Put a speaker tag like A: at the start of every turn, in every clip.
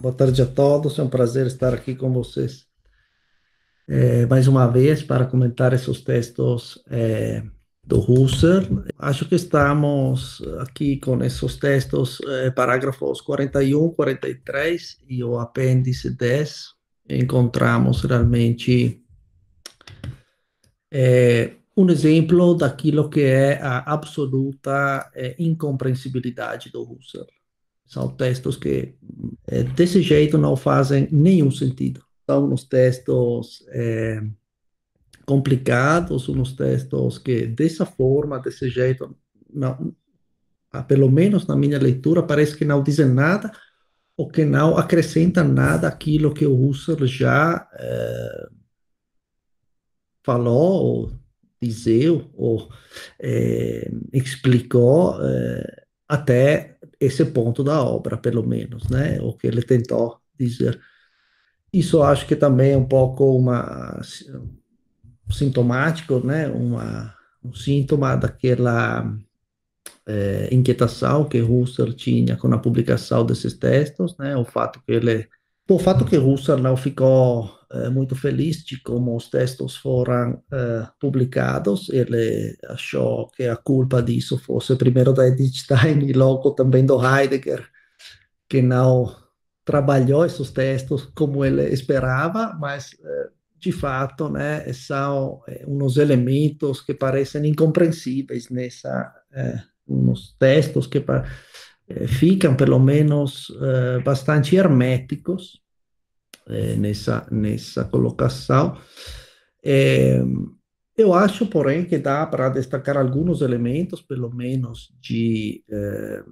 A: boa tarde a todos. É um prazer estar aqui com vocês é, mais uma vez para comentar esses textos é, do Husserl. Acho que estamos aqui com esses textos, é, parágrafos 41, 43 e o apêndice 10. Encontramos realmente um exemplo daquilo que é a absoluta incompreensibilidade do Husserl. São textos que, é, desse jeito, não fazem nenhum sentido. São uns textos é, complicados, uns textos que, dessa forma, desse jeito, não, pelo menos na minha leitura, parece que não dizem nada ou que não acrescentam nada àquilo que o Husserl já é, falou, ou dizeu, ou é, explicou é, até esse ponto da obra, pelo menos, né? O que ele tentou dizer. Isso acho que também é um pouco uma sintomático, né? Uma, um síntoma daquela é, inquietação que Husserl tinha com a publicação desses textos, né? O fato que ele, o fato que Husserl não ficou é, muito feliz de como os textos foram é, publicados. Ele achou que a culpa disso fosse primeiro da Edith Stein e logo também do Heidegger, que não trabalhou esses textos como ele esperava, mas é, de fato, né, são uns elementos que parecem incompreensíveis nessa uns textos que ficam pelo menos bastante herméticos é, nessa, nessa colocação. É, eu acho, porém, que dá para destacar alguns elementos, pelo menos, de é,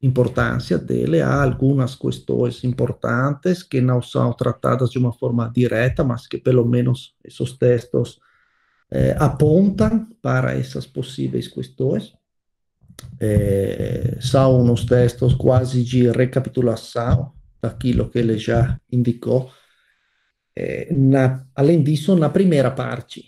A: importância dele. Há algumas questões importantes que não são tratadas de uma forma direta, mas que, pelo menos, esses textos apontam para essas possíveis questões. É, são uns textos quase de recapitulação daquilo que ele já indicou. É, na, além disso, na primeira parte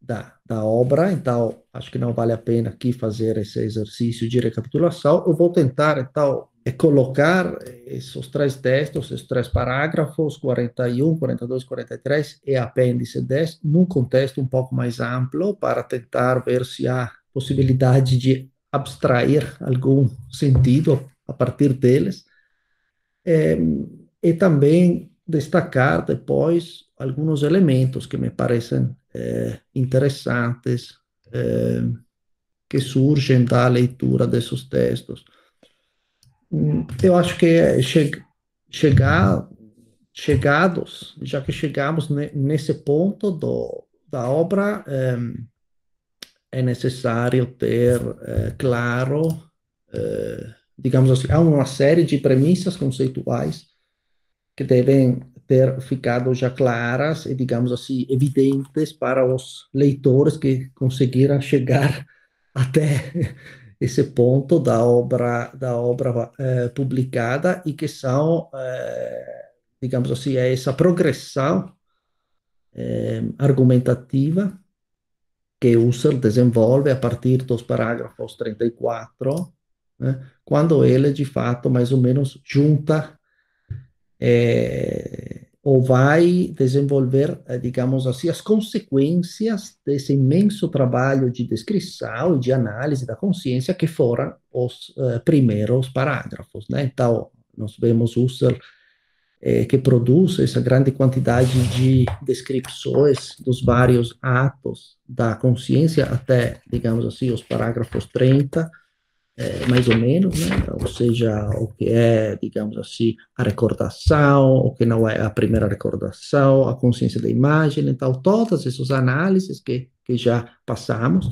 A: da, da obra, então acho que não vale a pena aqui fazer esse exercício de recapitulação. Eu vou tentar, então, é colocar esses três textos, esses três parágrafos, 41, 42, 43 e apêndice 10, num contexto um pouco mais amplo, para tentar ver se há possibilidade de abstrair algum sentido a partir deles é, e também destacar depois alguns elementos que me parecem é, interessantes é, que surgem da leitura desses textos. Eu acho que che chegar, chegados, já que chegamos nesse ponto do, da obra, é, necessário ter é, claro é, digamos assim, há uma série de premissas conceituais que devem ter ficado já claras e, digamos assim, evidentes para os leitores que conseguiram chegar até esse ponto da obra da obra eh, publicada e que são, eh, digamos assim, é essa progressão eh, argumentativa que Husserl desenvolve a partir dos parágrafos 34 né? quando ele, de fato, mais ou menos junta é, ou vai desenvolver, é, digamos assim, as consequências desse imenso trabalho de descrição e de análise da consciência que foram os uh, primeiros parágrafos. Né? Então, nós vemos Husserl é, que produz essa grande quantidade de descrições dos vários atos da consciência até, digamos assim, os parágrafos 30, é, mais ou menos, né? ou seja, o que é, digamos assim, a recordação, o que não é a primeira recordação, a consciência da imagem, então, todas essas análises que, que já passamos,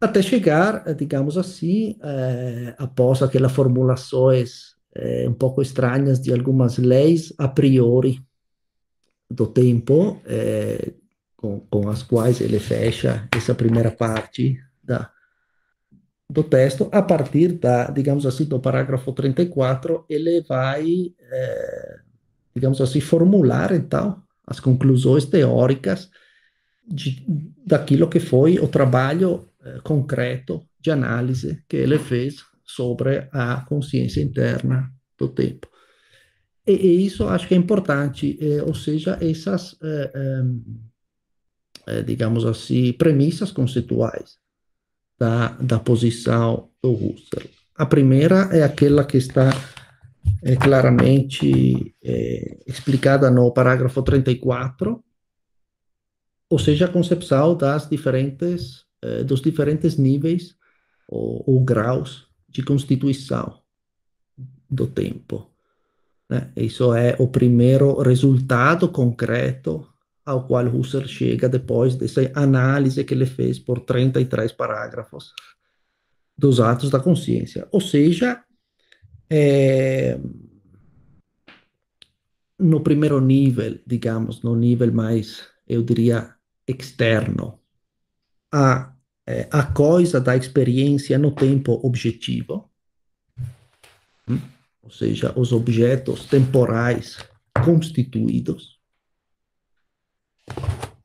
A: até chegar, digamos assim, é, após aquelas formulações um pouco estranhas de algumas leis a priori do tempo, é, com, com as quais ele fecha essa primeira parte da, do texto, a partir da, digamos assim, do parágrafo 34, ele vai, é, digamos assim, formular, então, as conclusões teóricas de, daquilo que foi o trabalho é, concreto de análise que ele fez sobre a consciência interna do tempo. e, e, isso acho que é importante, eh, ou seja, essas, eh, eh, digamos assim, premissas conceituais da, da posição do Husserl. A primeira é aquela que está claramente explicada no parágrafo 34, ou seja, a concepção das diferentes, dos diferentes níveis ou, ou graus de constituição do tempo. Né? Isso é o primeiro resultado concreto ao qual Husserl chega depois dessa análise que ele fez por 33 parágrafos dos atos da consciência. Ou seja, é, no primeiro nível, digamos, no nível mais, eu diria, externo, a, é, a coisa da experiência no tempo objetivo, hum? ou seja, os objetos temporais constituídos.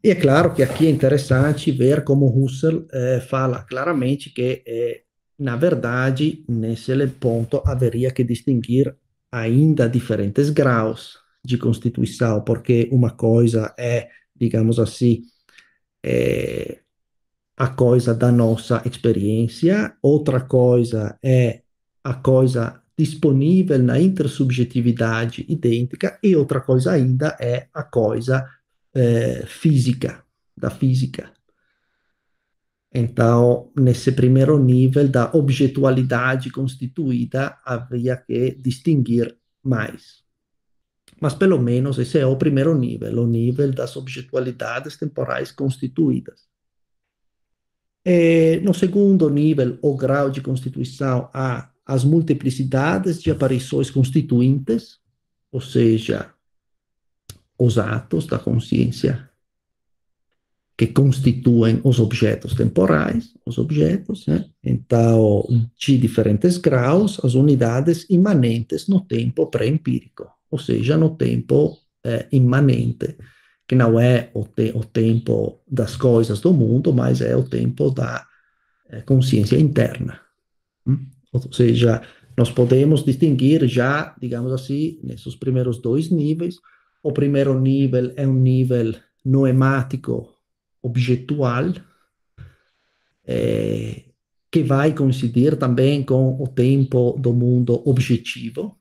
A: E é claro que aqui é interessante ver como Husserl eh, fala claramente que, eh, na verdade, nesse ponto haveria que distinguir ainda diferentes graus de constituição, porque uma coisa é, digamos assim, é, a coisa da nossa experiência, outra coisa é a coisa disponível na intersubjetividade idêntica, e outra coisa ainda é a coisa é, física, da física. Então, nesse primeiro nível da objetualidade constituída, havia que distinguir mais. Mas, pelo menos, esse é o primeiro nível, o nível das objetualidades temporais constituídas. E, no segundo nível, o grau de constituição, há as multiplicidades de aparições constituintes, ou seja, os atos da consciência que constituem os objetos temporais, os objetos, né? então, de diferentes graus, as unidades imanentes no tempo pré-empírico, ou seja, no tempo é, imanente, que não é o, te o, tempo das coisas do mundo, mas é o tempo da é, consciência interna. Hum? Ou seja, nós podemos distinguir já, digamos assim, nesses primeiros dois níveis. O primeiro nível é um nível noemático objetual, é, que vai coincidir também com o tempo do mundo objetivo.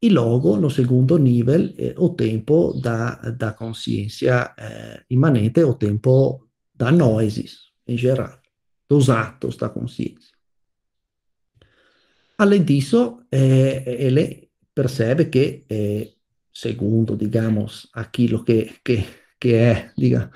A: E logo, no segundo nível, é o tempo da, da consciência é, imanente, o tempo da noesis, em geral, dos atos da consciência. Além disso, eh, ele percebe que, eh, segundo, digamos, aquilo que, que, que diga,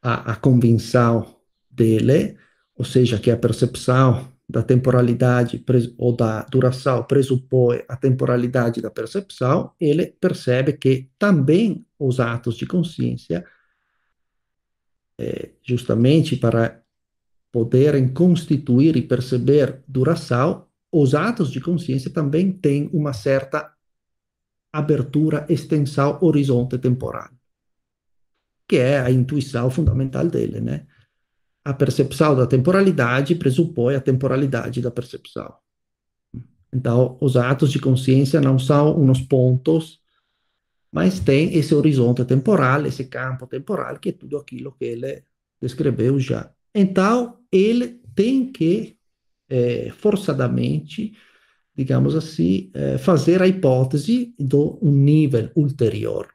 A: a, a convenção dele, ou seja, que a percepção da temporalidade ou da duração pressupõe a temporalidade da percepção, ele percebe que também os atos de consciência, eh, justamente para poderem constituir e perceber duração, os atos de consciência também têm uma certa abertura, extensão, horizonte temporal, que é a intuição fundamental dele, né? A percepção da temporalidade pressupõe a temporalidade da percepção. Então, os atos de consciência não são uns pontos, mas tem esse horizonte temporal, esse campo temporal, que é tudo aquilo que ele descreveu já. Então, ele tem que é, forçadamente, digamos assim, é, fazer a hipótese do um nível ulterior,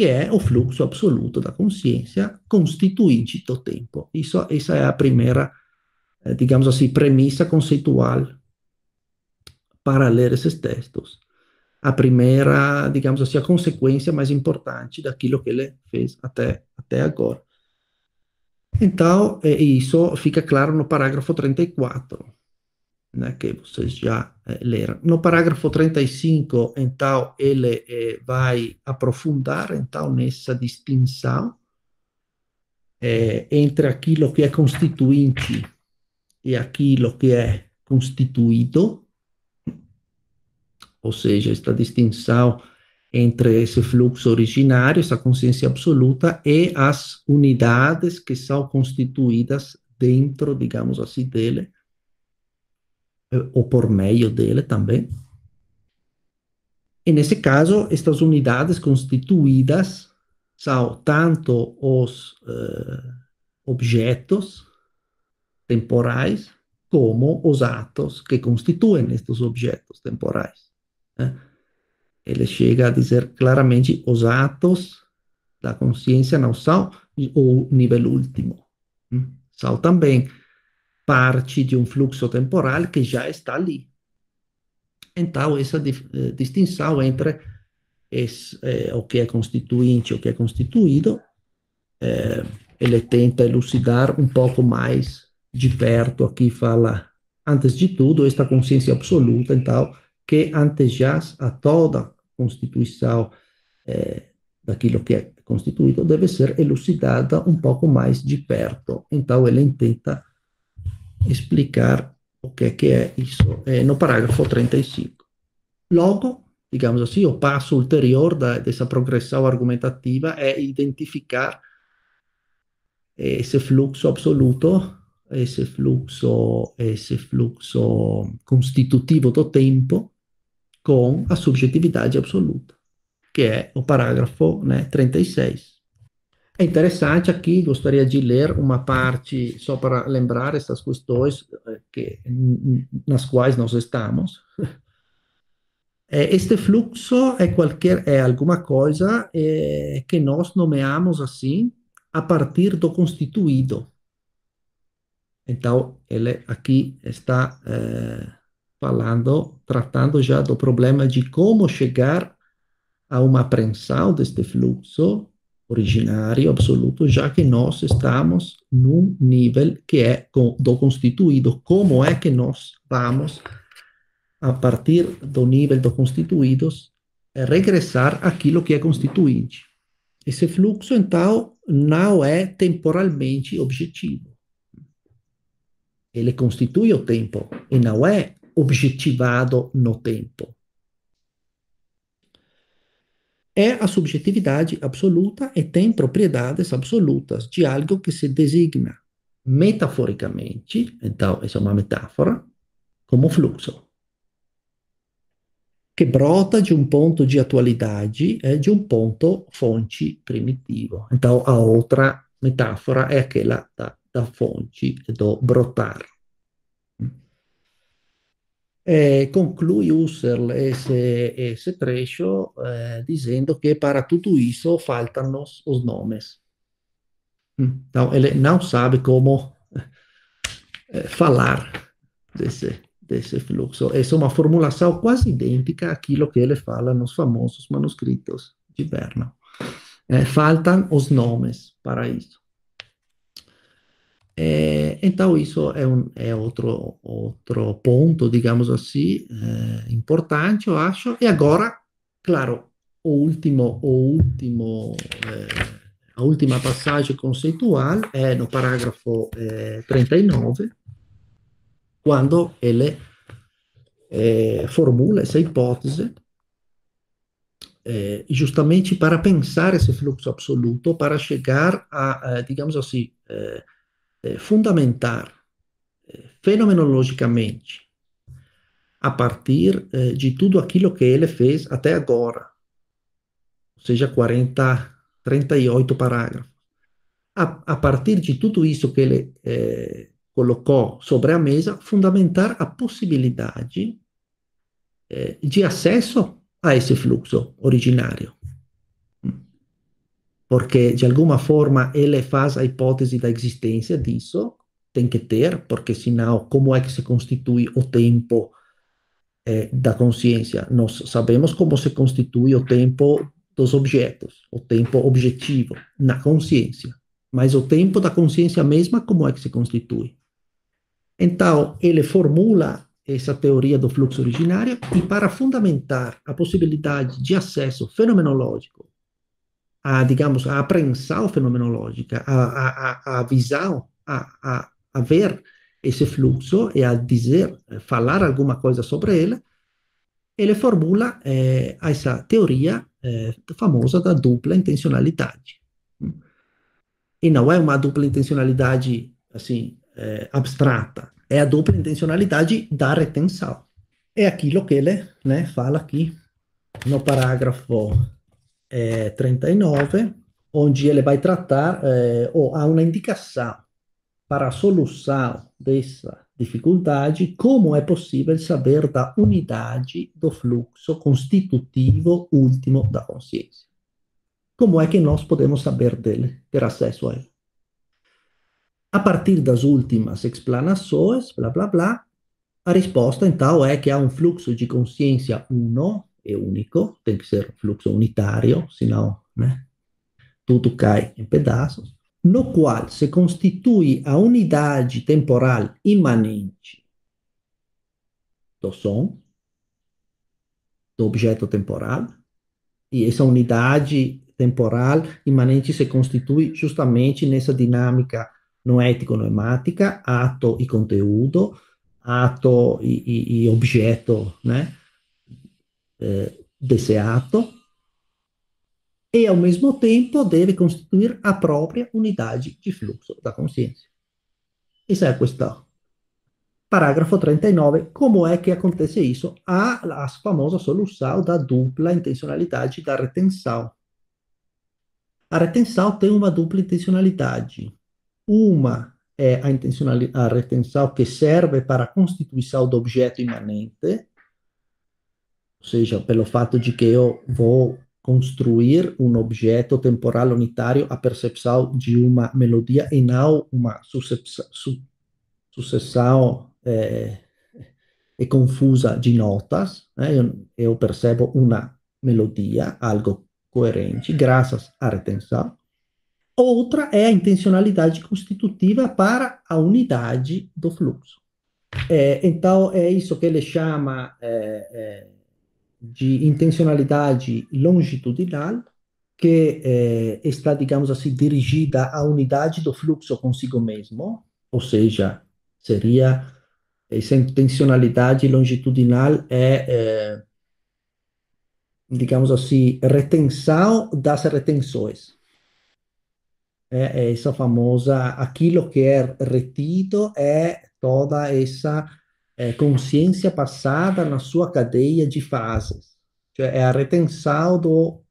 A: que é o fluxo absoluto da consciência constituinte do tempo. Isso, essa é a primeira, é, digamos assim, premissa conceitual para ler esses textos. A primeira, digamos assim, a consequência mais importante daquilo que ele fez até, até agora. Então, isso fica claro no parágrafo 34 né, que vocês já eh, leram. No parágrafo 35, então, ele eh, vai aprofundar, então, nessa distinção eh, entre aquilo que é constituinte e aquilo que é constituído, ou seja, esta distinção entre esse fluxo originário, essa consciência absoluta, e as unidades que são constituídas dentro, digamos assim, dele, ou por meio dele também. E nesse caso, estas unidades constituídas são tanto os uh, objetos temporais como os atos que constituem estes objetos temporais. Né? Ele chega a dizer claramente os atos da consciência não são o nível último, né? são também parte de um fluxo temporal que já está ali. Então, essa eh, distinção entre esse, eh, o que é constituinte e o que é constituído, eh, ele tenta elucidar um pouco mais de perto. Aqui fala, antes de tudo, esta consciência absoluta, então, que antejaz a toda constituição daquilo que é constituído, deve ser elucidada um pouco mais de perto. Então, ele tenta explicar o que é, que é isso é, no parágrafo 35. Logo, digamos assim, o passo ulterior da, dessa progressão argumentativa é identificar esse fluxo absoluto, esse fluxo, esse fluxo constitutivo do tempo com a subjetividade absoluta, que é o parágrafo né, 36. É interessante aqui, gostaria de ler uma parte só para lembrar essas questões eh, que, nas quais nós estamos. Eh, este fluxo é qualquer é alguma coisa é, que nós nomeamos assim a partir do constituído. Então, ele aqui está é, falando, tratando já do problema de como chegar a uma apreensão deste fluxo originário absoluto, já que nós estamos num nível que é do constituído. Como é que nós vamos, a partir do nível do constituídos, regressar aquilo que é constituinte? Esse fluxo, então, não é temporalmente objetivo. Ele constitui o tempo e não é objetivado no tempo é a subjetividade absoluta e tem propriedades absolutas de algo que se designa metaforicamente, então essa é uma metáfora, como fluxo, que brota de um ponto de atualidade e de um ponto fonte primitivo. Então a outra metáfora é aquela da, da fonte, do brotar. Eh, conclui Husserl esse, esse trecho eh, dizendo que para tudo isso faltam os, nomes. Então, ele não sabe como eh, falar desse, desse fluxo. Essa é uma formulação quase idêntica àquilo que ele fala nos famosos manuscritos de Bernal. faltam os nomes para isso. É, então, isso é, um, é outro, outro ponto, digamos assim, é, importante, eu acho. E agora, claro, o último, o último, é, a última passagem conceitual é no parágrafo 39, quando ele formula essa hipótese eh, justamente para pensar esse fluxo absoluto, para chegar a, a digamos assim, eh, eh, fundamentar eh, fenomenologicamente a partir eh, de tudo aquilo que ele fez até agora, ou seja, 40, 38 parágrafos. A, a partir de tudo isso que ele eh, colocou sobre a mesa, fundamentar a possibilidade eh, de acesso a esse fluxo originário porque de alguma forma ele faz a hipótese da existência disso, tem que ter, porque senão como é que se constitui o tempo eh, da consciência? Nós sabemos como se constitui o tempo dos objetos, o tempo objetivo na consciência, mas o tempo da consciência mesma, como é que se constitui? Então, ele formula essa teoria do fluxo originário e para fundamentar a possibilidade de acesso fenomenológico a, digamos, a apreensão fenomenológica, a, a, a visão, a, a, ver esse fluxo e a dizer, falar alguma coisa sobre ele, ele formula eh, essa teoria eh, famosa da dupla intencionalidade. E não é uma dupla intencionalidade assim eh, abstrata, é a dupla intencionalidade da retenção. É aquilo que ele né, fala aqui no parágrafo 39 onde ele vai trattar eh, ou há uma indicação para a solução dessa dificuldade como é possível saber da unidade do fluxo constitutivo último da consciência. Como é que nós podemos saber dele, ter acesso a ele? A partir das últimas explanações, blá blá blá, a resposta então é que há um fluxo de consciência 1 é único, tem que ser fluxo unitário, senão né, tudo cai em pedaços, no qual se constitui a unidade temporal imanente do som, do objeto temporal, e essa unidade temporal imanente se constitui justamente nessa dinâmica noético-noemática, ato e conteúdo, ato e, e, e objeto, né? Eh, desse ato, e, ao mesmo tempo, deve constituir a própria unidade de fluxo da consciência. Essa é a questão. Parágrafo 39. Como é que acontece isso? Há a famosa solução da dupla intencionalidade da retenção. A retenção tem uma dupla intencionalidade. Uma é a, a retenção que serve para a constituição do objeto imanente, ou seja, pelo fato de que eu vou construir um objeto temporal unitário a percepção de uma melodia e não uma sucessão é, é confusa de notas. Né? Eu, eu, percebo uma melodia, algo coerente, graças à retenção. Outra é a intencionalidade constitutiva para a unidade do fluxo. É, então, é isso que ele chama é, de intencionalidade longitudinal, que eh, está, digamos assim, dirigida à unidade do fluxo consigo mesmo, ou seja, seria essa intencionalidade longitudinal é, é digamos assim, retenção das retenções. É, é essa famosa, aquilo que é retido é toda essa é, consciência passada na sua cadeia de fases. Cioè é a retenção do,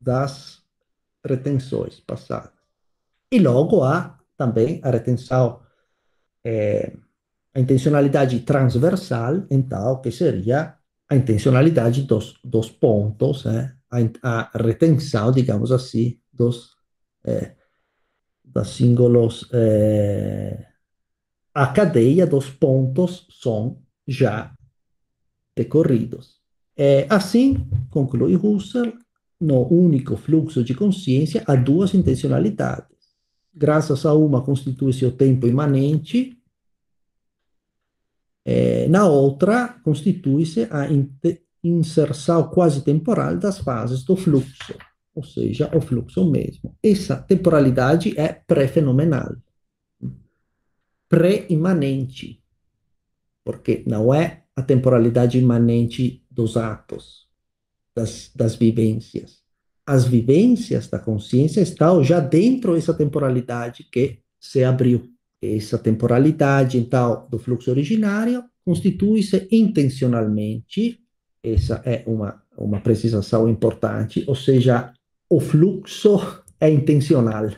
A: das retenções passadas. E logo há também a retenção, é, a intencionalidade transversal, então, que seria a intencionalidade dos, dos pontos, né? a, a retenção, digamos assim, dos, é, das símbolos é, a cadeia dos pontos são já decorridos. É, assim, conclui Husserl, no único fluxo de consciência há duas intencionalidades. Graças a uma constitui-se o tempo imanente, é, na outra constitui-se a inserção quase temporal das fases do fluxo, ou seja, o fluxo mesmo. Essa temporalidade é pré-fenomenal pré-imanente, porque não é a temporalidade imanente dos atos, das, das vivências. As vivências da consciência estão já dentro dessa temporalidade que se abriu. Essa temporalidade, então, do fluxo originário constitui-se intencionalmente, essa é uma, uma precisação importante, ou seja, o fluxo é intencional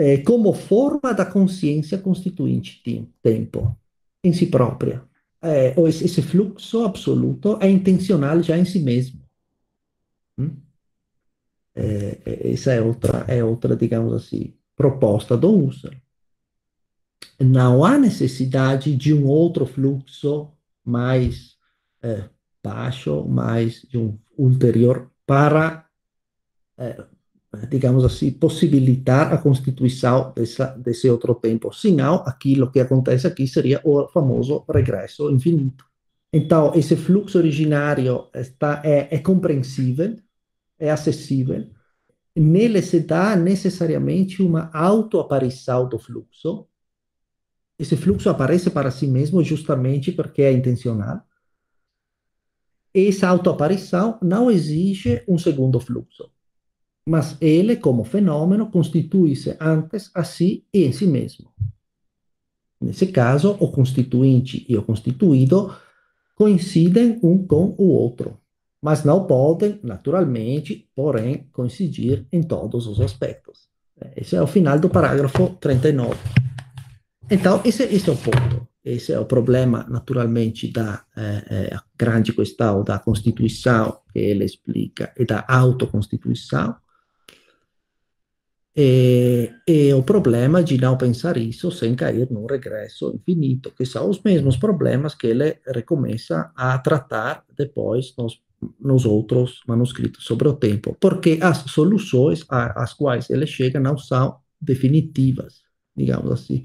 A: é, como forma da consciência constituinte tempo em si própria. É, esse fluxo absoluto é intencional já em si mesmo. Hum? É, é, essa é outra, é outra, digamos assim, proposta do Husserl. Não há necessidade de um outro fluxo mais é, baixo, mais de um ulterior para é, digamos assim, possibilitar a constituição dessa, desse outro tempo. Senão, aquilo que acontece aqui seria o famoso regresso infinito. Então, esse fluxo originário está, é, é compreensível, é acessível. Nele se dá necessariamente uma autoaparição do fluxo. Esse fluxo aparece para si mesmo justamente porque é intencional. Essa autoaparição não exige um segundo fluxo mas ele, como fenômeno, constitui-se antes a si e em si mesmo. Nesse caso, o constituinte e o constituído coincidem um com o outro. mas não podem, naturalmente, porém, coincidir em todos os aspectos. Esse é o final do parágrafo 39. Então, esse, esse é o ponto. Esse é o problema, naturalmente, da eh, eh, grande questão da Constituição, que ele explica, e da autoconstituição. E, e, o problema de não pensar isso sem cair num regresso infinito, que são os mesmos problemas que ele recomeça a tratar depois nos, nos outros manuscritos sobre o tempo, porque as soluções às quais ele chega não são definitivas, digamos assim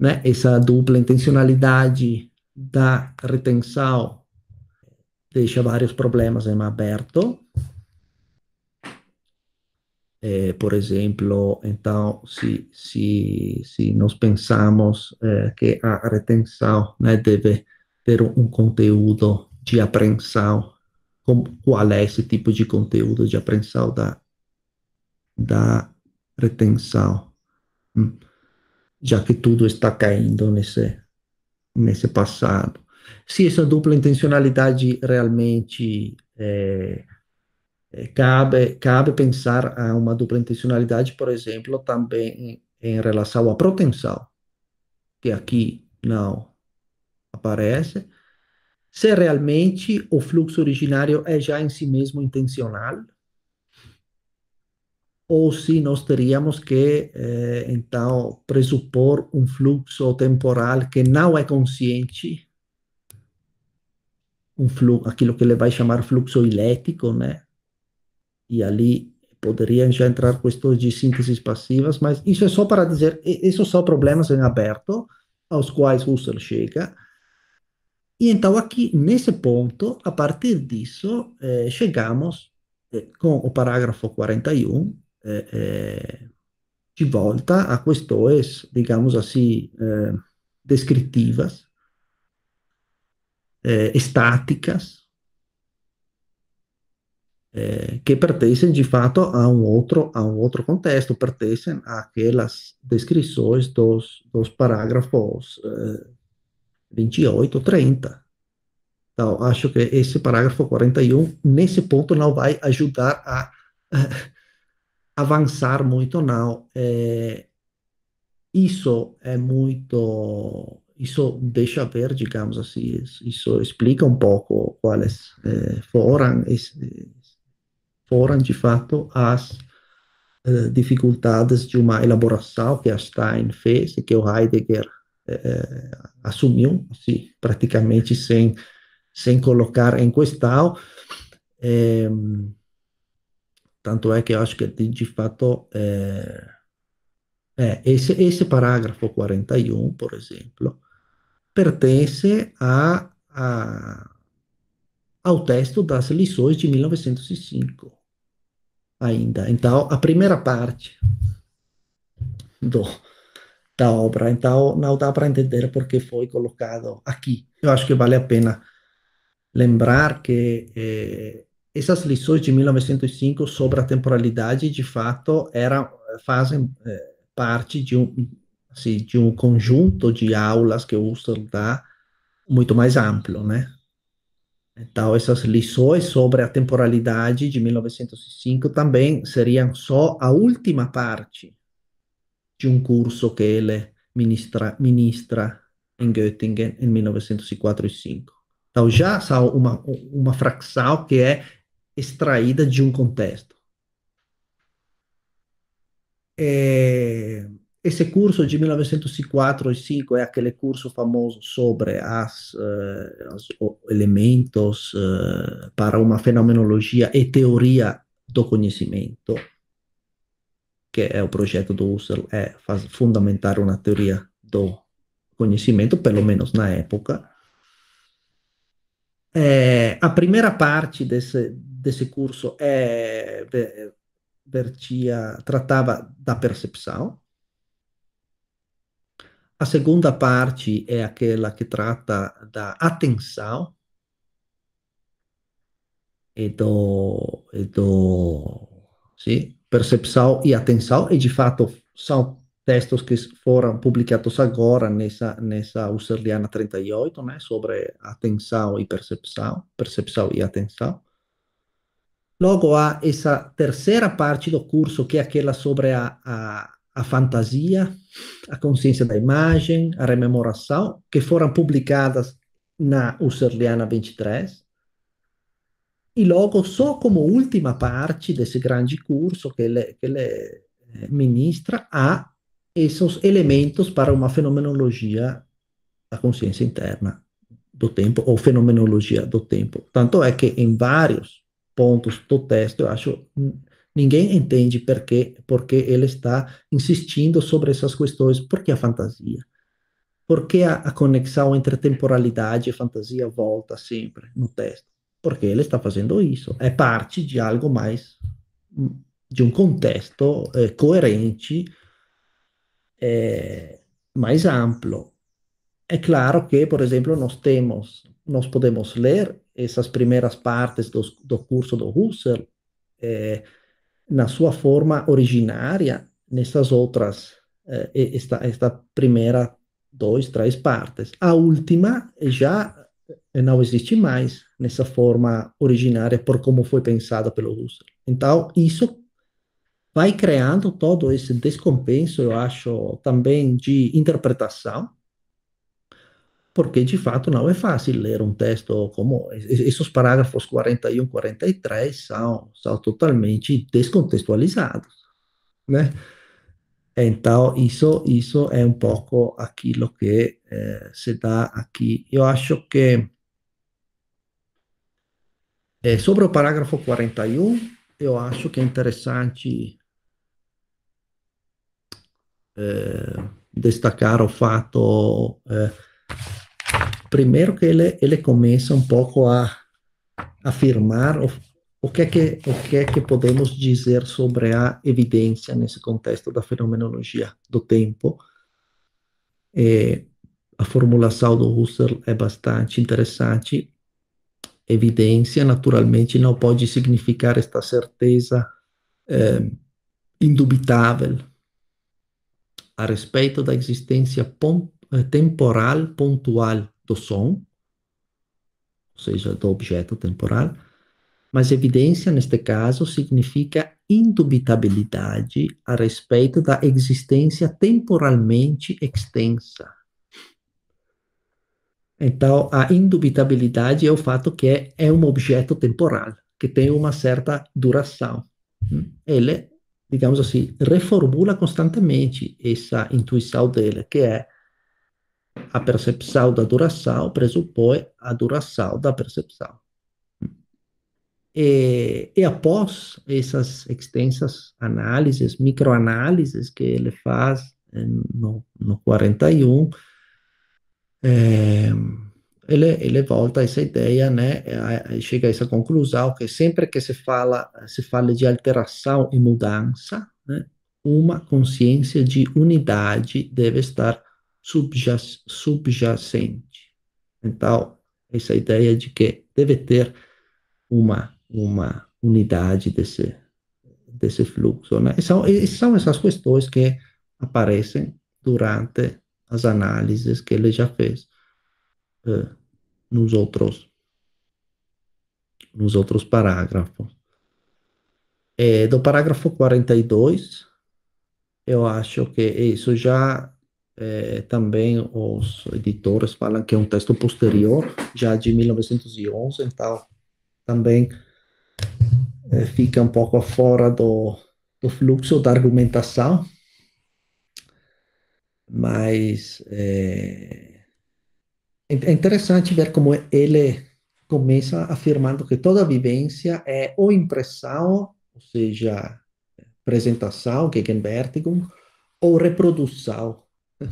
A: né? Essa dupla intencionalidade da retenção deixa vários problemas em aberto. É, por exemplo, então, se, se, se nós pensamos é, que a retenção né, deve ter um conteúdo de apreensão, como, qual é esse tipo de conteúdo de apreensão da, da retenção? Já que tudo está caindo nesse, nesse passado. Se essa dupla intencionalidade realmente é, cabe, cabe pensar a uma dupla intencionalidade, por exemplo, também em, em relação à proteção, que aqui não aparece, se realmente o fluxo originário é já em si mesmo intencional, ou se nós teríamos que, eh, então, pressupor um fluxo temporal que não é consciente, um fluxo, aquilo que ele vai chamar fluxo ilético, né? E ali poderiam já entrar questões de sínteses passivas, mas isso é só para dizer, esses são problemas em aberto, aos quais Husserl chega, e então aqui, nesse ponto, a partir disso, eh, chegamos eh, com o parágrafo 41, eh, eh, de volta a questões, digamos assim, eh, descritivas, estáticas, que pertencem de fato a um outro a um outro contexto, pertencem àquelas descrições dos, dos parágrafos 28, 30. Então, acho que esse parágrafo 41, nesse ponto, não vai ajudar a avançar muito, não. É, isso é muito. Isso deixa ver, digamos assim, isso explica um pouco quais foram, foram, de fato, as é, dificuldades de uma elaboração que a Stein fez e que o Heidegger é, assumiu, assim, praticamente sem, sem colocar em questão. Tanto é que eu acho que, de fato, é, é, esse, esse parágrafo 41, por exemplo, pertence a, a, ao texto das lições de 1905, ainda. Então, a primeira parte do, da obra. Então, não dá para entender porque foi colocado aqui. Eu acho que vale a pena lembrar que eh, essas lições de 1905 sobre a temporalidade, de fato, eram, fazem é, parte de um, assim, de um conjunto de aulas que o Husserl dá muito mais amplo, né? Então, essas lições sobre a temporalidade de 1905 também seriam só a última parte de um curso que ele ministra, ministra em Göttingen em 1904 e 5. Então, já são uma, uma fração que é extraída de um contexto. É, esse curso de 1904 e 5 é aquele curso famoso sobre as, uh, os elementos uh, para uma fenomenologia e teoria do conhecimento, que é o projeto do Husserl, é faz, fundamentar uma teoria do conhecimento, pelo menos na época. É, a primeira parte desse, desse curso é, vertia, tratava da percepção. A segunda parte é aquela que trata da atenção e do, e do sim, percepção e atenção, e de fato são textos que foram publicados agora nessa, nessa Husserliana 38, né, sobre atenção e percepção, percepção e atenção. Logo há essa terceira parte do curso, que é aquela sobre a, a, a fantasia, a consciência da imagem, a rememoração, que foram publicadas na Husserliana 23. E logo, só como última parte desse grande curso que ele, que ele eh, ministra, há esses elementos para uma fenomenologia da consciência interna do tempo, ou fenomenologia do tempo. Tanto é que em vários pontos do texto, eu acho, ninguém entende porque, porque ele está insistindo sobre essas questões. Por que a fantasia? Por que a, a conexão entre temporalidade e fantasia volta sempre no texto? Porque ele está fazendo isso. É parte de algo mais, de um contexto eh, coerente, eh, mais amplo. É claro que, por exemplo, nós temos, nós podemos ler essas primeiras partes do, do curso do Husserl eh, na sua forma originária, nessas outras, eh, esta, esta primeira dois, três partes. A última já não existe mais nessa forma originária por como foi pensada pelo Husserl. Então, isso vai criando todo esse descompenso, eu acho, também de interpretação, porque de fato não é fácil ler um texto como esses parágrafos 41 43 são, são totalmente descontextualizados, né? Então, isso, isso é um pouco aquilo que eh, se dá aqui. Eu acho que eh, sobre o parágrafo 41, eu acho que é interessante eh, destacar o fato primeiro que ele, ele começa um pouco a afirmar o, o, que é que, o que é que podemos dizer sobre a evidência nesse contexto da fenomenologia do tempo. É, a formulação do Husserl é bastante interessante. Evidência, naturalmente, não pode significar esta certeza é, indubitável a respeito da existência temporal pontual do som, ou seja, do objeto temporal, mas evidência, neste caso, significa indubitabilidade a respeito da existência temporalmente extensa. Então, a indubitabilidade é o fato que é, é um objeto temporal, que tem uma certa duração. Ele, digamos assim, reformula constantemente essa intuição dele, que é a percepção da duração pressupõe a duração da percepção. E, e, após essas extensas análises, microanálises que ele faz no, no 41, é, ele, ele volta a essa ideia, né, chega a essa conclusão que sempre que se fala, se fala de alteração e mudança, né, uma consciência de unidade deve estar subjacente. Então, essa ideia de que deve ter uma, uma unidade desse, desse fluxo. Né? E são, e são essas questões que aparecem durante as análises que ele já fez uh, nos outros nos outros parágrafos. É, do parágrafo 42, eu acho que isso já é, também os editores falam que é um texto posterior, já de 1911, então também é, fica um pouco fora do, do fluxo da argumentação, mas é, é interessante ver como ele começa afirmando que toda vivência é ou impressão, ou seja, apresentação, Gegenwärtigung, ou reprodução,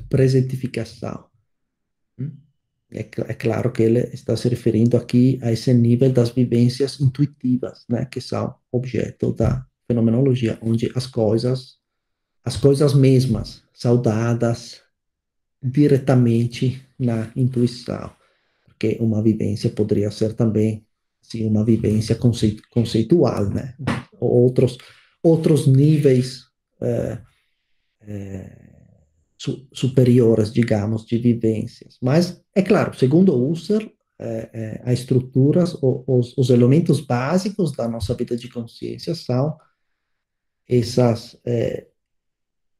A: presentificação. Hum? É, é, claro que ele está se referindo aqui a esse nível das vivências intuitivas, né, que são objeto da fenomenologia, onde as coisas, as coisas mesmas, são dadas diretamente na intuição, porque uma vivência poderia ser também sim, uma vivência conceitu conceitual, né, outros outros níveis é, é, su superiores, digamos, de vivências. Mas, é claro, segundo Husserl, é, é, as estruturas, os, os, elementos básicos da nossa vida de consciência são essas é,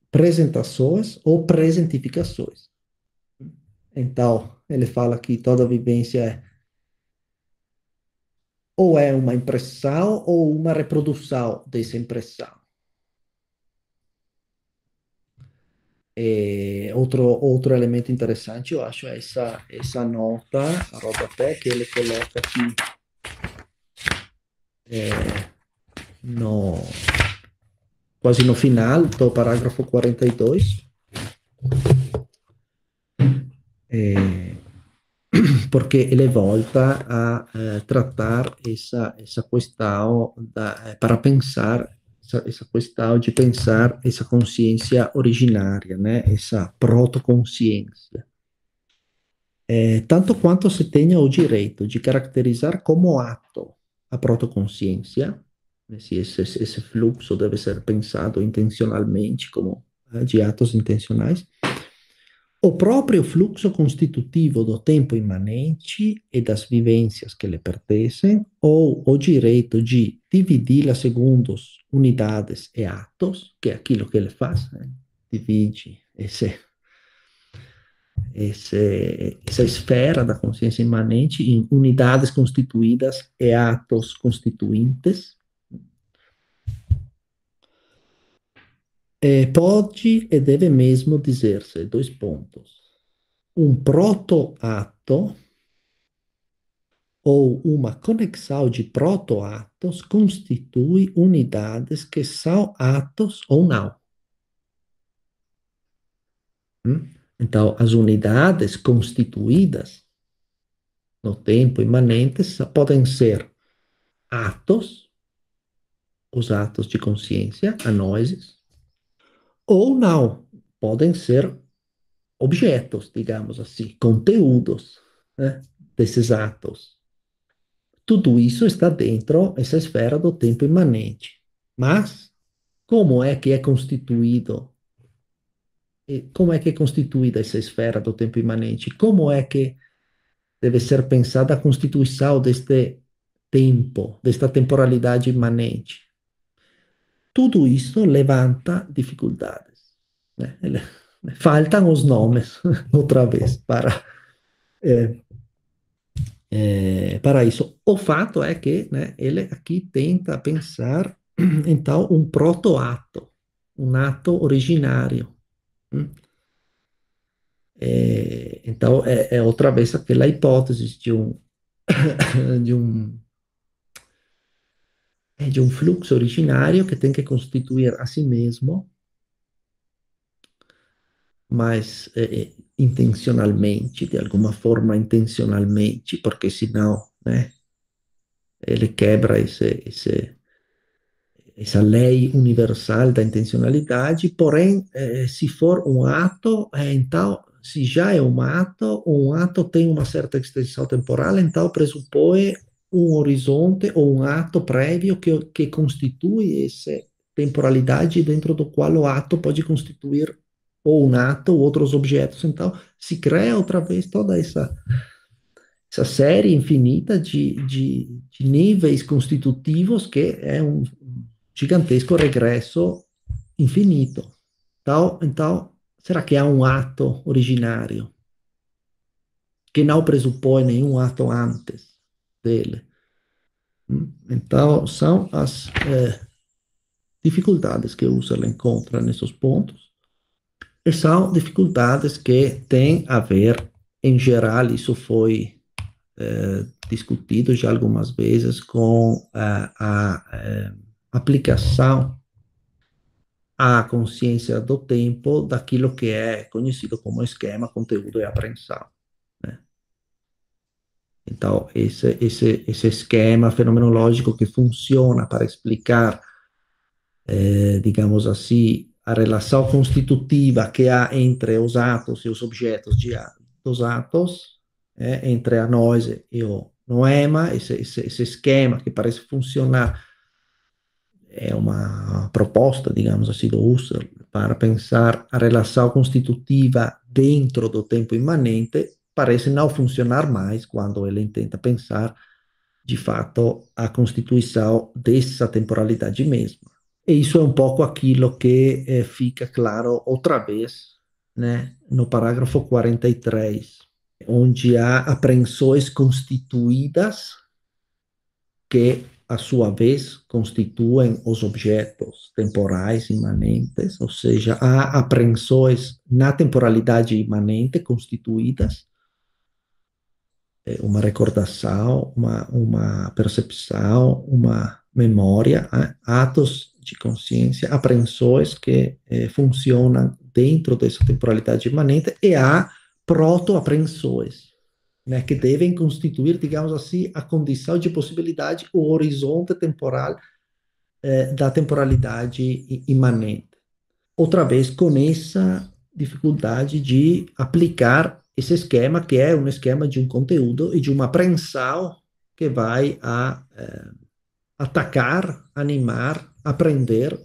A: apresentações ou presentificações. Então, ele fala que toda vivência é ou é uma impressão ou uma reprodução dessa impressão. Outro, outro elemento interessante, eu acho, é essa, essa nota, a rodapé, que ele coloca aqui é, no, quase no final do parágrafo 42. É, porque ele volta a uh, tratar essa, essa questão da, eh, para pensar essa, essa questão de pensar essa consciência originária, né? essa protoconsciência. É, tanto quanto se tenha o direito de caracterizar como ato a protoconsciência, né? se esse, esse fluxo deve ser pensado intencionalmente como de atos intencionais, o próprio fluxo constitutivo do tempo imanente e das vivências que lhe pertencem, ou o direito de dividi-la segundo unidades e atos, que é aquilo que ele faz, né? divide esse, esse, essa esfera da consciência imanente em unidades constituídas e atos constituintes, É, pode e deve mesmo dizer-se, dois pontos, um proto-ato ou uma conexão de proto-atos constitui unidades que são atos ou não. Hum? Então, as unidades constituídas no tempo imanente podem ser atos, os atos de consciência, anoses, ou não. Podem ser objetos, digamos assim, conteúdos né, desses atos. Tudo isso está dentro dessa esfera do tempo imanente. Mas como é que é constituído? Como é que é constituída essa esfera do tempo imanente? Como é que deve ser pensada a constituição deste tempo, desta temporalidade imanente? Tudo isso levanta dificuldades. Né? Faltam os nomes, outra vez, para, é, é, para isso. O fato é que né, ele aqui tenta pensar, então, um proto-ato, um ato originário. Hum? É, então, é, é, outra vez aquela hipótese de um, de um de um fluxo originário que tem que constituir a si mesmo, mas é, intencionalmente, de alguma forma intencionalmente, porque senão, né, ele quebra esse, essa lei universal da intencionalidade, porém, eh, se for um ato, eh, então, se já é um ato, um ato tem uma certa extensão temporal, então pressupõe um horizonte ou um ato prévio que, que constitui essa temporalidade dentro do qual o ato pode constituir ou um ato ou outros objetos. Então, se cria outra vez toda essa, essa série infinita de, de, de níveis constitutivos que é um gigantesco regresso infinito. Então, então, será que há um ato originário que não pressupõe nenhum ato antes? Dele. Então, são as é, dificuldades que o Husserl encontra nesses pontos, e são dificuldades que têm a ver, em geral, isso foi é, discutido já algumas vezes, com a, a, a é, aplicação à consciência do tempo daquilo que é conhecido como esquema, conteúdo e apreensão. Então, esse, esse, esse esquema fenomenológico que funciona para explicar, eh, digamos assim, a relação constitutiva que há entre os atos e os objetos de, dos atos, eh, entre a nós e o noema, esse, esse, esse esquema que parece funcionar, é uma proposta, digamos assim, do Husserl para pensar a relação constitutiva dentro do tempo imanente, parece não funcionar mais quando ele tenta pensar, de fato, a constituição dessa temporalidade mesma. E isso é um pouco aquilo que eh, fica claro outra vez né, no parágrafo 43, onde há apreensões constituídas que, a sua vez, constituem os objetos temporais imanentes, ou seja, há apreensões na temporalidade imanente constituídas, uma recordação, uma, uma percepção, uma memória, atos de consciência, apreensões que eh, funcionam dentro dessa temporalidade imanente e há proto-apreensões, né, que devem constituir, digamos assim, a condição de possibilidade, o horizonte temporal eh, da temporalidade imanente. Outra vez, com essa dificuldade de aplicar esse esquema, que é um esquema de um conteúdo e de uma apreensão que vai a eh, atacar, animar, aprender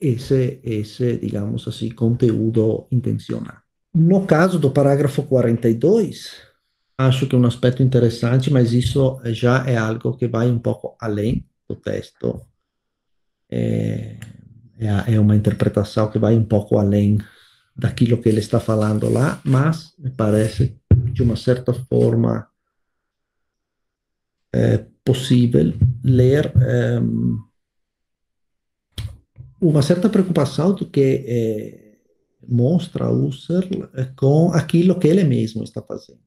A: esse, esse, digamos assim, conteúdo intencional. No caso do parágrafo 42, acho que é um aspecto interessante, mas isso já é algo que vai um pouco além do texto. É, é, é uma interpretação que vai um pouco além daquilo que ele está falando lá, mas me parece de uma certa forma é possível ler um, uma certa preocupação do que é, mostra Husserl é, com aquilo que ele mesmo está fazendo.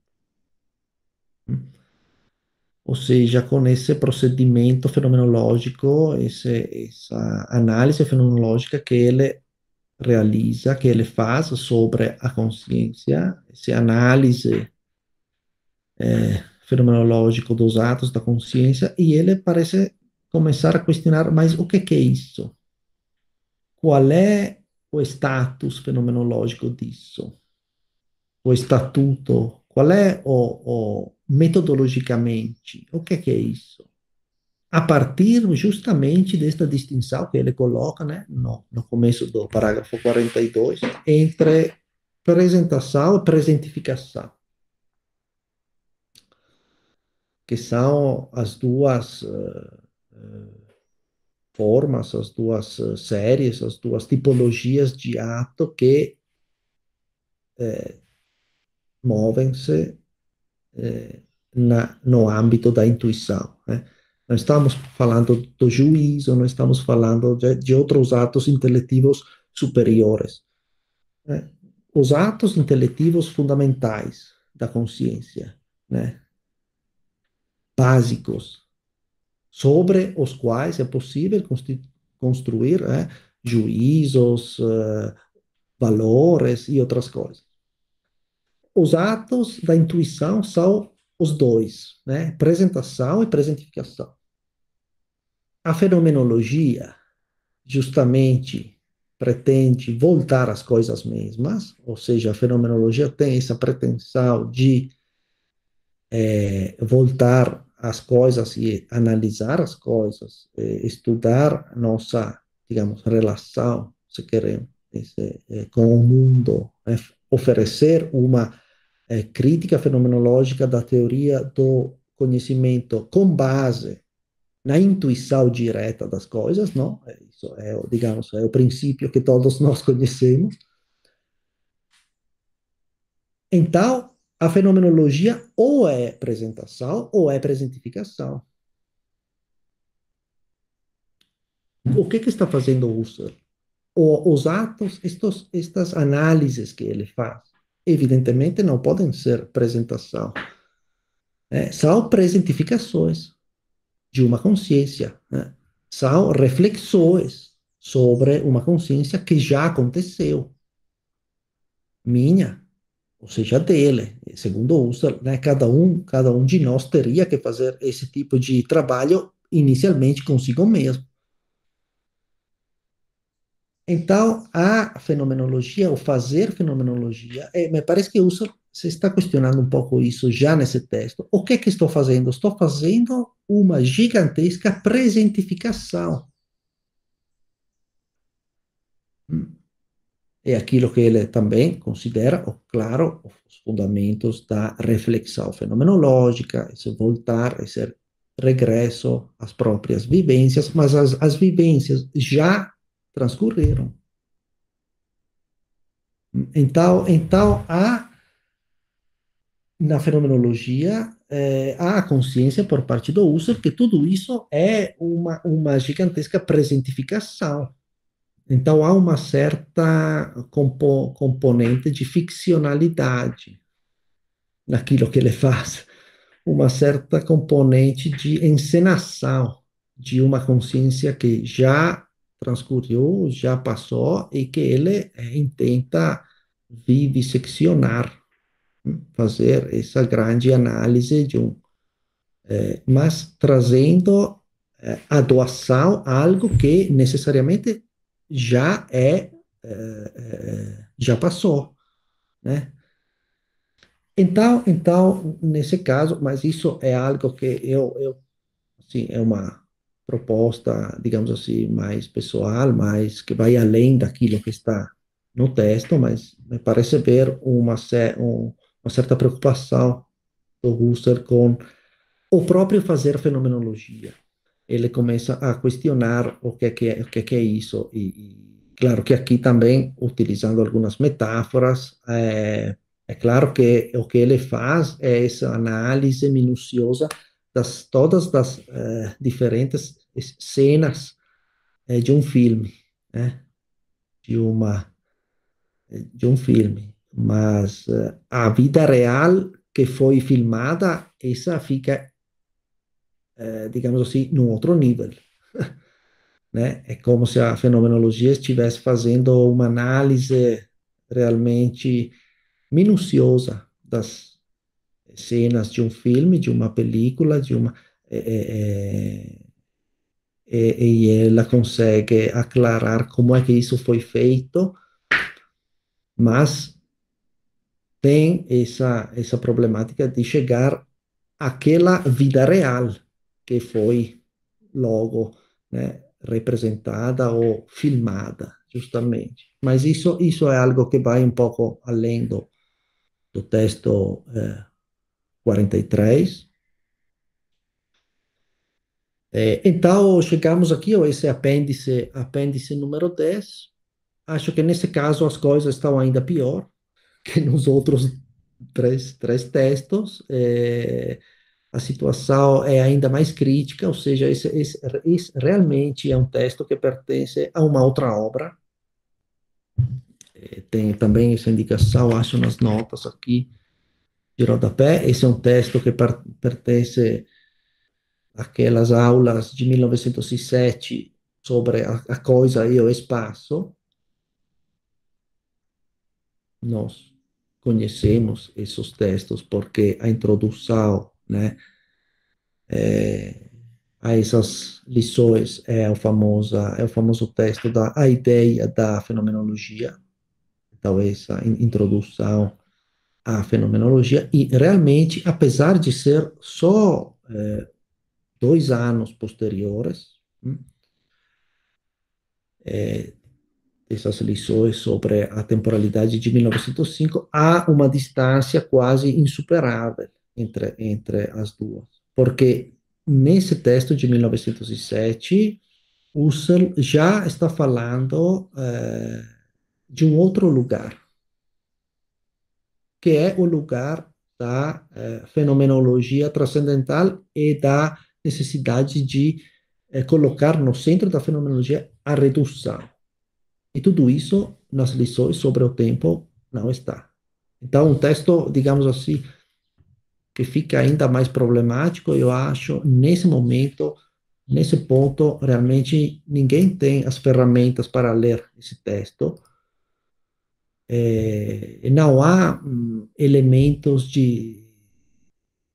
A: Ou seja, com esse procedimento fenomenológico, esse, essa análise fenomenológica que ele realiza, que ele faz sobre a consciência, essa análise é, fenomenológico dos atos da consciência, e ele parece começar a questionar, mas o que, que é isso? Qual é o status fenomenológico disso? O estatuto? Qual é o, o metodologicamente? O que, que é isso? A partir justamente desta distinção que ele coloca né, no, no começo do parágrafo 42, entre apresentação e presentificação, que são as duas uh, formas, as duas uh, séries, as duas tipologias de ato que movem-se no âmbito da intuição. Né? Não estamos falando do juízo, não estamos falando de, de outros atos inteletivos superiores. Né? Os atos inteletivos fundamentais da consciência, né? básicos, sobre os quais é possível construir é, juízos, uh, valores e outras coisas. Os atos da intuição são os dois, né? Presentação e presentificação. A fenomenologia, justamente, pretende voltar às coisas mesmas, ou seja, a fenomenologia tem essa pretensão de é, voltar as coisas e analisar as coisas, eh, estudar nossa, digamos, relação, se queremos, eh, com o mundo, eh, oferecer uma crítica fenomenológica da teoria do conhecimento com base na intuição direta das coisas, não? Isso é, digamos, é o princípio que todos nós conhecemos. Então, a fenomenologia ou é apresentação ou é presentificação. O que, que está fazendo Husserl? O, os atos, estos, estas análises que ele faz, evidentemente não podem ser apresentação. É, são presentificações de uma consciência. Né? São reflexões sobre uma consciência que já aconteceu. Minha, ou seja, dele. Segundo Husserl, né, cada um, cada um de nós teria que fazer esse tipo de trabalho inicialmente consigo mesmo. Então, a fenomenologia, o fazer fenomenologia, é, me parece que Husserl se está questionando um pouco isso já nesse texto. O que que estou fazendo? Estou fazendo uma gigantesca presentificação. Hum. é aquilo que ele também considera, claro, os fundamentos da reflexão fenomenológica, esse voltar, esse regresso às próprias vivências, mas as, as vivências já transcorreram. Então, então há na fenomenologia eh, há a consciência por parte do user que tudo isso é uma, uma gigantesca presentificação. Então há uma certa compo componente de ficcionalidade naquilo que ele faz, uma certa componente de encenação de uma consciência que já transcorreu, já passou e que ele eh, tenta vivisseccionar fazer essa grande análise de um, é, mas trazendo é, a doação algo que necessariamente já é, é, já passou, né? Então, então, nesse caso, mas isso é algo que eu, eu assim, é uma proposta, digamos assim, mais pessoal, mais que vai além daquilo que está no texto, mas me parece ver uma, um, uma certa preocupação do Husserl com o próprio fazer fenomenologia. Ele começa a questionar o que é, que é, o que é, que é isso, e, e, claro que aqui também, utilizando algumas metáforas, é, é claro que o que ele faz é essa análise minuciosa das todas as uh, diferentes cenas uh, de um filme, né? de uma de um filme mas uh, a vida real que foi filmada, essa fica, uh, digamos assim, num outro nível. né? É como se a fenomenologia estivesse fazendo uma análise realmente minuciosa das cenas de um filme, de uma película, de uma é, é, e ela consegue aclarar como é que isso foi feito, mas tem essa, essa problemática de chegar àquela vida real que foi logo né, representada ou filmada, justamente. Mas isso, isso é algo que vai um pouco além do, do texto eh, 43. É, então, chegamos aqui a esse apêndice, apêndice número 10. Acho que nesse caso as coisas estão ainda pior, que nos outros três, três textos. É, a situação é ainda mais crítica, ou seja, esse, esse, esse, realmente é um texto que pertence a uma outra obra. É, tem também essa indicação, acho, nas notas aqui de rodapé. Esse é um texto que per, pertence àquelas aulas de 1907 sobre a, a coisa e o espaço. Nós conhecemos esses textos porque a introdução, né, é, a essas lições é o famoso é o famoso texto da a ideia da fenomenologia, então essa introdução à fenomenologia. E realmente, apesar de ser só é, dois anos posteriores, hum, é, essas lições sobre a temporalidade de 1905, há uma distância quase insuperável entre, entre as duas. Porque nesse texto de 1907, Husserl já está falando eh, de um outro lugar, que é o lugar da eh, fenomenologia transcendental e da necessidade de eh, colocar no centro da fenomenologia a redução. E tudo isso nas lições sobre o tempo não está. Então, um texto, digamos assim, que fica ainda mais problemático, eu acho, nesse momento, nesse ponto, realmente ninguém tem as ferramentas para ler esse texto. É, não há hum, elementos de,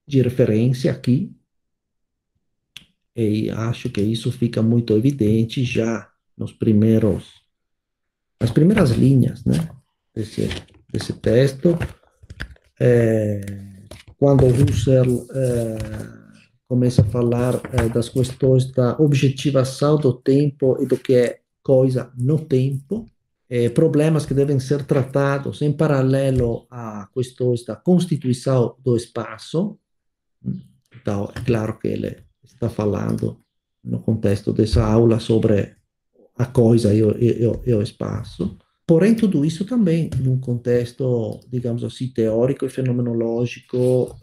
A: de referência aqui, e acho que isso fica muito evidente já nos primeiros as primeiras linhas né, desse, desse texto, é, quando Husserl é, começa a falar é, das questões da objetivação do tempo e do que é coisa no tempo, é, problemas que devem ser tratados em paralelo a questões da constituição do espaço. Então, é claro que ele está falando no contexto dessa aula sobre a coisa e o, espaço. Porém, tudo isso também num contexto, digamos assim, teórico e fenomenológico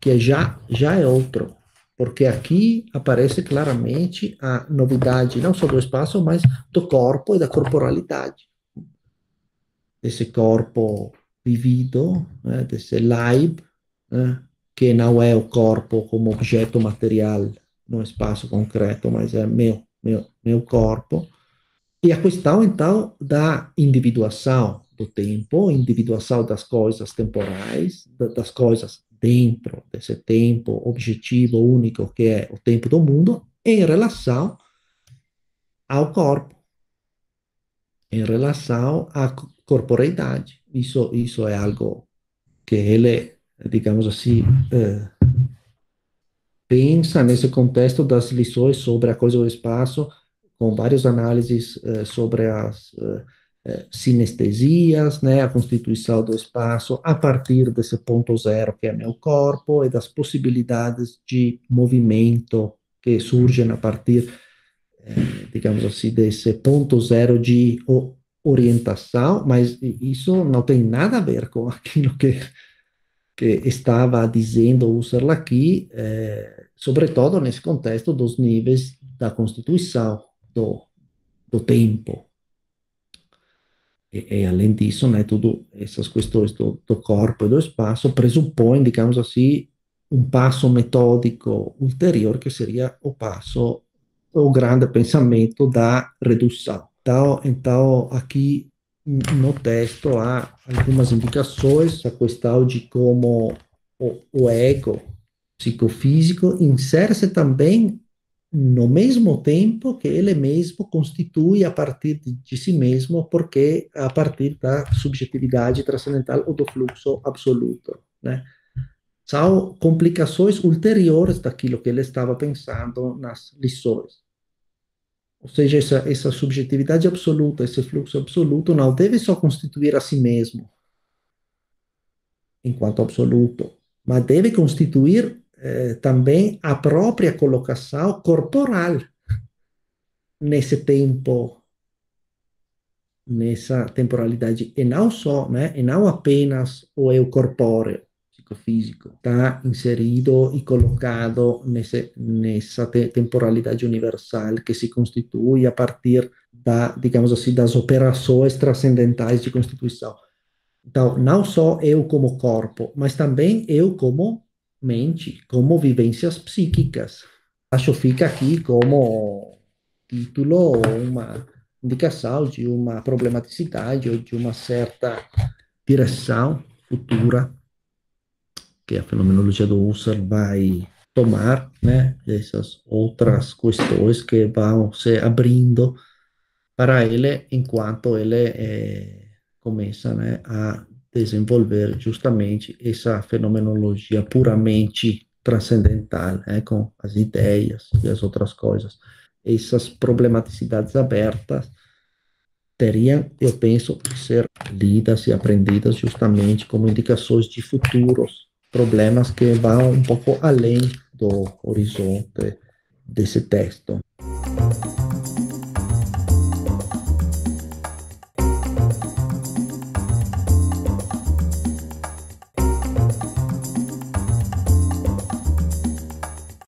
A: que já, já é outro. Porque aqui aparece claramente a novidade, não só do espaço, mas do corpo e da corporalidade. Esse corpo vivido, né, desse Leib, né, que não é o corpo como objeto material no espaço concreto, mas é meu, meu, meu corpo. E a questão, então, da individuação do tempo, individuação das coisas temporais, das coisas dentro desse tempo objetivo único que é o tempo do mundo, em relação ao corpo, em relação à corporeidade. Isso, isso é algo que ele, digamos assim, eh, pensa nesse contexto das lições sobre a coisa do espaço, com várias análises eh, sobre as eh, eh, sinestesias, né, a constituição do espaço a partir desse ponto zero que é meu corpo e das possibilidades de movimento que surgem a partir, eh, digamos assim, desse ponto zero de orientação, mas isso não tem nada a ver com aquilo que que estava dizendo Husserl aqui, eh, sobretudo nesse contexto dos níveis da Constituição, do, do tempo. E, e, além disso, né, tudo essas questões do, do corpo e do espaço pressupõem, digamos assim, um passo metódico ulterior, que seria o passo, o grande pensamento da redução. Então, então aqui no texto há algumas indicações, a questão de como o, o ego psicofísico insere-se também no mesmo tempo que ele mesmo constitui a partir de, si mesmo, porque a partir da subjetividade transcendental ou do fluxo absoluto, né? São complicações ulteriores daquilo que ele estava pensando nas lições. Ou seja, essa, essa subjetividade absoluta, esse fluxo absoluto, não deve só constituir a si mesmo, enquanto absoluto, mas deve constituir eh, também a própria colocação corporal nesse tempo, nessa temporalidade, e não só, né, e não apenas o eu corpóreo, psicofísico está inserido e colocado nesse, nessa te temporalidade universal que se constitui a partir da, digamos assim, das operações transcendentais de constituição. Então, não só eu como corpo, mas também eu como mente, como vivências psíquicas. Acho que fica aqui como título uma indicação de uma problematicidade ou de uma certa direção futura que a fenomenologia do Husserl vai tomar, né, essas outras questões que vão se abrindo para ele enquanto ele é, começa né, a desenvolver justamente essa fenomenologia puramente transcendental, né, com as ideias e as outras coisas. Essas problematicidades abertas teriam, eu penso, que ser lidas e aprendidas justamente como indicações de futuros problemas que vão um pouco além do horizonte desse texto.